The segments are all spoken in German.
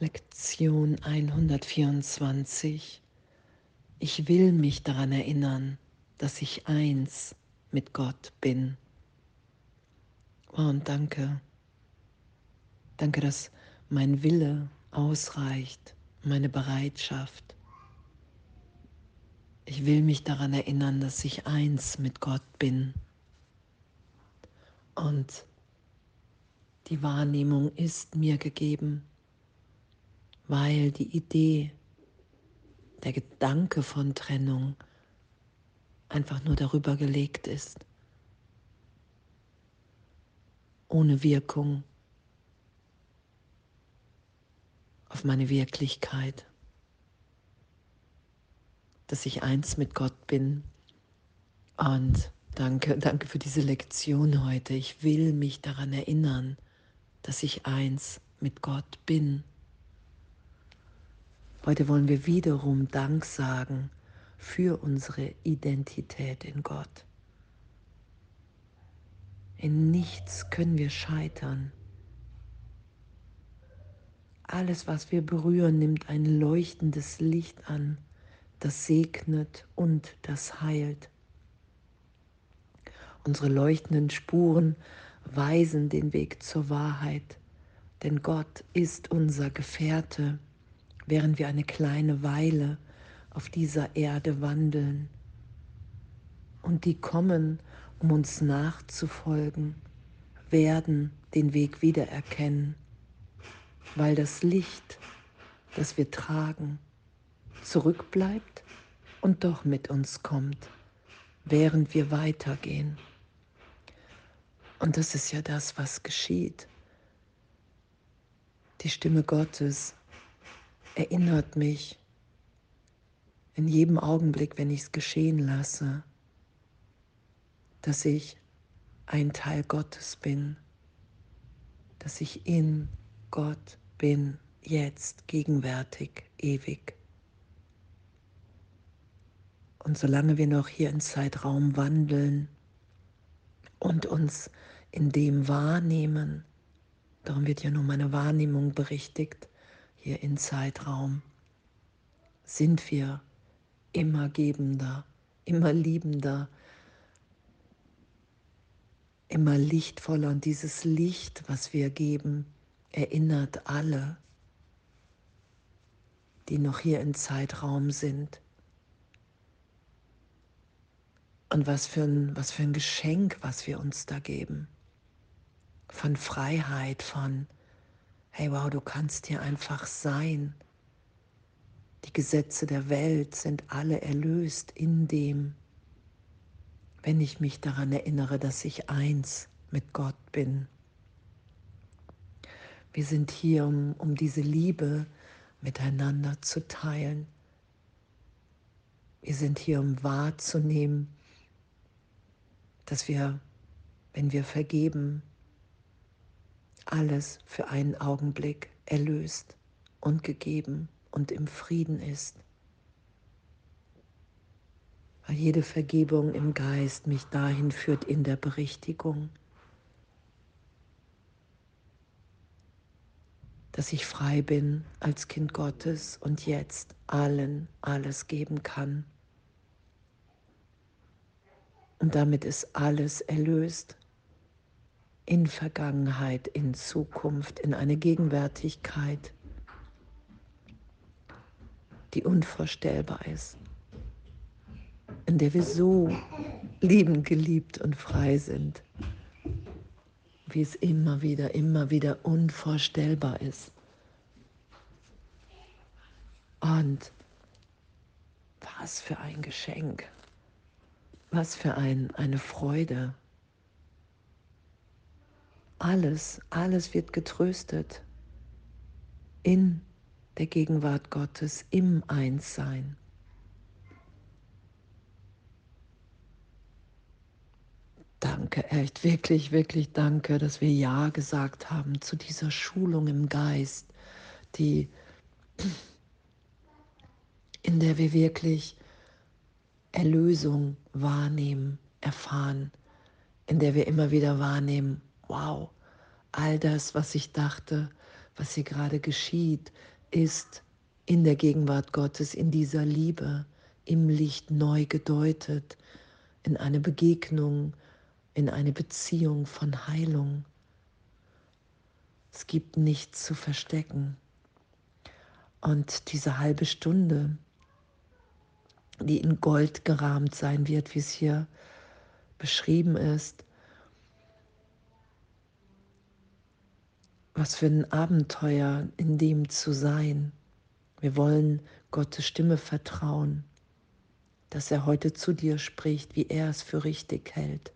Lektion 124. Ich will mich daran erinnern, dass ich eins mit Gott bin. Oh, und danke. Danke, dass mein Wille ausreicht, meine Bereitschaft. Ich will mich daran erinnern, dass ich eins mit Gott bin. Und die Wahrnehmung ist mir gegeben, weil die Idee, der Gedanke von Trennung einfach nur darüber gelegt ist, ohne Wirkung auf meine Wirklichkeit, dass ich eins mit Gott bin. Und danke, danke für diese Lektion heute. Ich will mich daran erinnern, dass ich eins mit Gott bin. Heute wollen wir wiederum Dank sagen für unsere Identität in Gott. In nichts können wir scheitern. Alles, was wir berühren, nimmt ein leuchtendes Licht an, das segnet und das heilt. Unsere leuchtenden Spuren weisen den Weg zur Wahrheit, denn Gott ist unser Gefährte, während wir eine kleine Weile auf dieser Erde wandeln. Und die kommen, um uns nachzufolgen, werden den Weg wiedererkennen, weil das Licht, das wir tragen, zurückbleibt und doch mit uns kommt, während wir weitergehen. Und das ist ja das, was geschieht. Die Stimme Gottes erinnert mich in jedem Augenblick, wenn ich es geschehen lasse, dass ich ein Teil Gottes bin, dass ich in Gott bin, jetzt, gegenwärtig, ewig. Und solange wir noch hier im Zeitraum wandeln und uns in dem wahrnehmen, darum wird ja nur meine Wahrnehmung berichtigt, hier in Zeitraum, sind wir immer gebender, immer liebender, immer lichtvoller. Und dieses Licht, was wir geben, erinnert alle, die noch hier im Zeitraum sind. Und was für ein, was für ein Geschenk, was wir uns da geben. Von Freiheit, von, hey wow, du kannst hier einfach sein. Die Gesetze der Welt sind alle erlöst in dem, wenn ich mich daran erinnere, dass ich eins mit Gott bin. Wir sind hier, um, um diese Liebe miteinander zu teilen. Wir sind hier, um wahrzunehmen, dass wir, wenn wir vergeben, alles für einen Augenblick erlöst und gegeben und im Frieden ist. Weil jede Vergebung im Geist mich dahin führt in der Berichtigung, dass ich frei bin als Kind Gottes und jetzt allen alles geben kann. Und damit ist alles erlöst in Vergangenheit, in Zukunft, in eine Gegenwärtigkeit, die unvorstellbar ist, in der wir so liebend, geliebt und frei sind, wie es immer wieder, immer wieder unvorstellbar ist. Und was für ein Geschenk, was für ein, eine Freude. Alles, alles wird getröstet in der Gegenwart Gottes im Einssein. Danke, echt, wirklich, wirklich danke, dass wir Ja gesagt haben zu dieser Schulung im Geist, die, in der wir wirklich Erlösung wahrnehmen, erfahren, in der wir immer wieder wahrnehmen, wow, all das, was ich dachte, was hier gerade geschieht, ist in der Gegenwart Gottes, in dieser Liebe, im Licht neu gedeutet, in eine Begegnung, in eine Beziehung von Heilung. Es gibt nichts zu verstecken. Und diese halbe Stunde, die in Gold gerahmt sein wird, wie es hier beschrieben ist, was für ein Abenteuer in dem zu sein. Wir wollen Gottes Stimme vertrauen, dass er heute zu dir spricht, wie er es für richtig hält,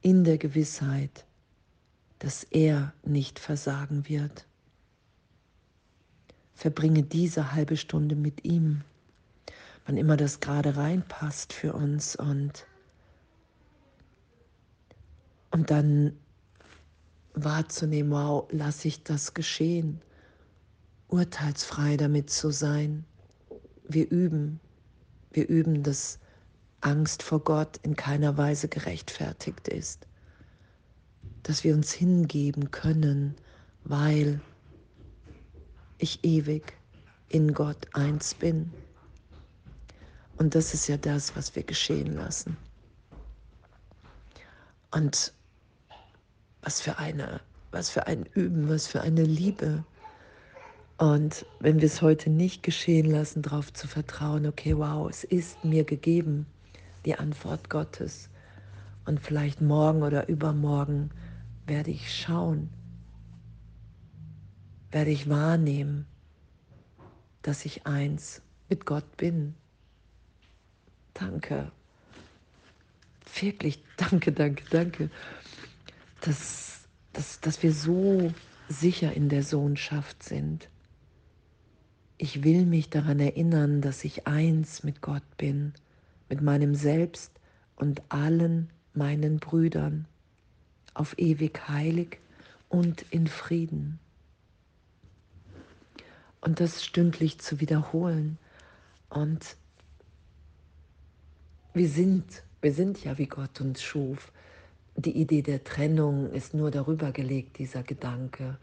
in der Gewissheit, dass er nicht versagen wird. Verbringe diese halbe Stunde mit ihm, wann immer das gerade reinpasst für uns und, und dann wahrzunehmen, wow, lasse ich das geschehen, urteilsfrei damit zu sein. Wir üben, wir üben, dass Angst vor Gott in keiner Weise gerechtfertigt ist, dass wir uns hingeben können, weil ich ewig in Gott eins bin. Und das ist ja das, was wir geschehen lassen. Und was für eine, was für ein Üben, was für eine Liebe. Und wenn wir es heute nicht geschehen lassen, darauf zu vertrauen, okay, wow, es ist mir gegeben, die Antwort Gottes. Und vielleicht morgen oder übermorgen werde ich schauen, werde ich wahrnehmen, dass ich eins mit Gott bin. Danke. Wirklich, danke, danke, danke dass, dass, dass wir so sicher in der Sohnschaft sind. Ich will mich daran erinnern, dass ich eins mit Gott bin, mit meinem Selbst und allen meinen Brüdern, auf ewig heilig und in Frieden. Und das stündlich zu wiederholen. Und wir sind, wir sind ja, wie Gott uns schuf die Idee der Trennung ist nur darüber gelegt, dieser Gedanke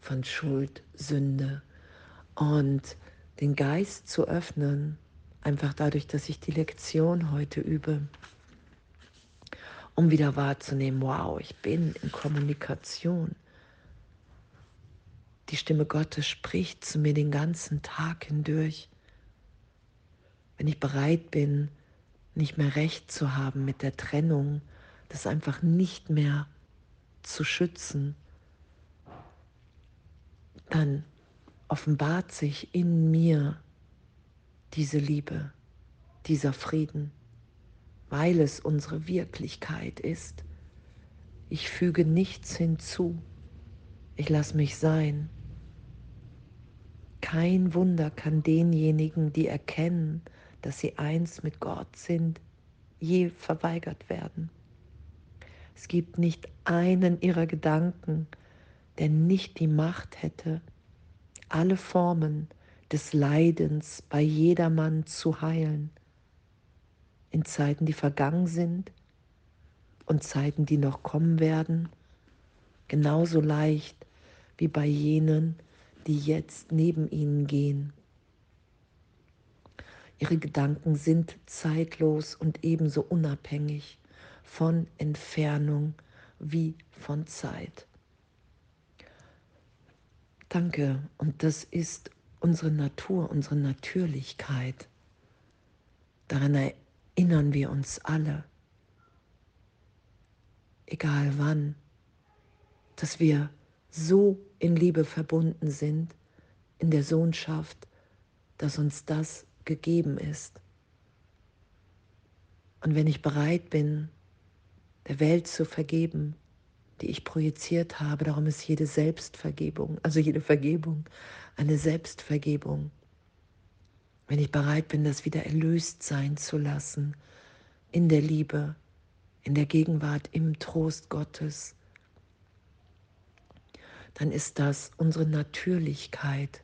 von Schuld, Sünde. Und den Geist zu öffnen, einfach dadurch, dass ich die Lektion heute übe, um wieder wahrzunehmen, wow, ich bin in Kommunikation. Die Stimme Gottes spricht zu mir den ganzen Tag hindurch. Wenn ich bereit bin, nicht mehr recht zu haben mit der Trennung, das einfach nicht mehr zu schützen, dann offenbart sich in mir diese Liebe, dieser Frieden, weil es unsere Wirklichkeit ist. Ich füge nichts hinzu, ich lasse mich sein. Kein Wunder kann denjenigen, die erkennen, dass sie eins mit Gott sind, je verweigert werden. Es gibt nicht einen ihrer Gedanken, der nicht die Macht hätte, alle Formen des Leidens bei jedermann zu heilen, in Zeiten, die vergangen sind und Zeiten, die noch kommen werden, genauso leicht wie bei jenen, die jetzt neben ihnen gehen. Ihre Gedanken sind zeitlos und ebenso unabhängig von Entfernung wie von Zeit. Danke. Und das ist unsere Natur, unsere Natürlichkeit. Daran erinnern wir uns alle, egal wann, dass wir so in Liebe verbunden sind, in der Sohnschaft, dass uns das gegeben ist. Und wenn ich bereit bin, der Welt zu vergeben, die ich projiziert habe. Darum ist jede Selbstvergebung, also jede Vergebung, eine Selbstvergebung. Wenn ich bereit bin, das wieder erlöst sein zu lassen, in der Liebe, in der Gegenwart, im Trost Gottes, dann ist das unsere Natürlichkeit,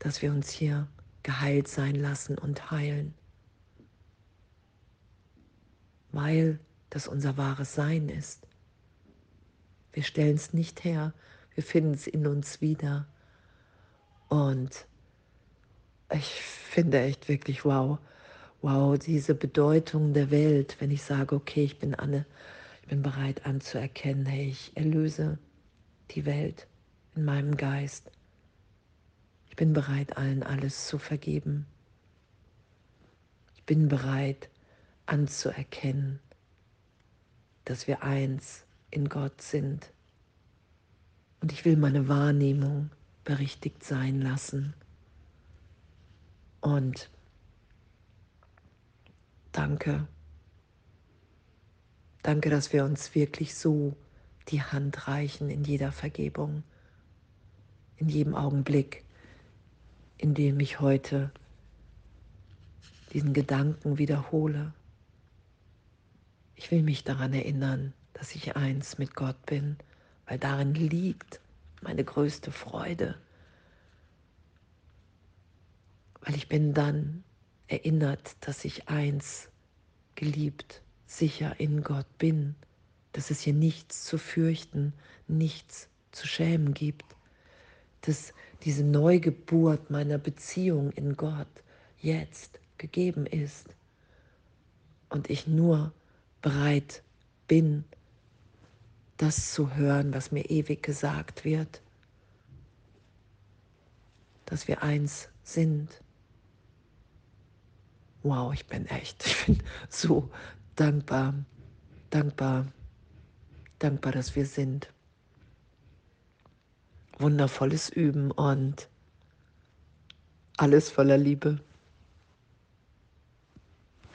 dass wir uns hier geheilt sein lassen und heilen weil das unser wahres Sein ist. Wir stellen es nicht her wir finden es in uns wieder. Und ich finde echt wirklich wow, wow, diese Bedeutung der Welt, wenn ich sage, okay, ich bin Anne, ich bin bereit anzuerkennen, hey, ich erlöse die Welt in meinem Geist. Ich bin bereit, allen alles zu vergeben. Ich bin bereit anzuerkennen, dass wir eins in Gott sind. Und ich will meine Wahrnehmung berichtigt sein lassen. Und danke. Danke, dass wir uns wirklich so die Hand reichen in jeder Vergebung, in jedem Augenblick, in dem ich heute diesen Gedanken wiederhole. Ich will mich daran erinnern, dass ich eins mit Gott bin, weil darin liegt meine größte Freude. Weil ich bin dann erinnert, dass ich eins geliebt, sicher in Gott bin, dass es hier nichts zu fürchten, nichts zu schämen gibt, dass diese Neugeburt meiner Beziehung in Gott jetzt gegeben ist und ich nur bereit bin, das zu hören, was mir ewig gesagt wird, dass wir eins sind. Wow, ich bin echt, ich bin so dankbar, dankbar, dankbar, dass wir sind. Wundervolles Üben und alles voller Liebe.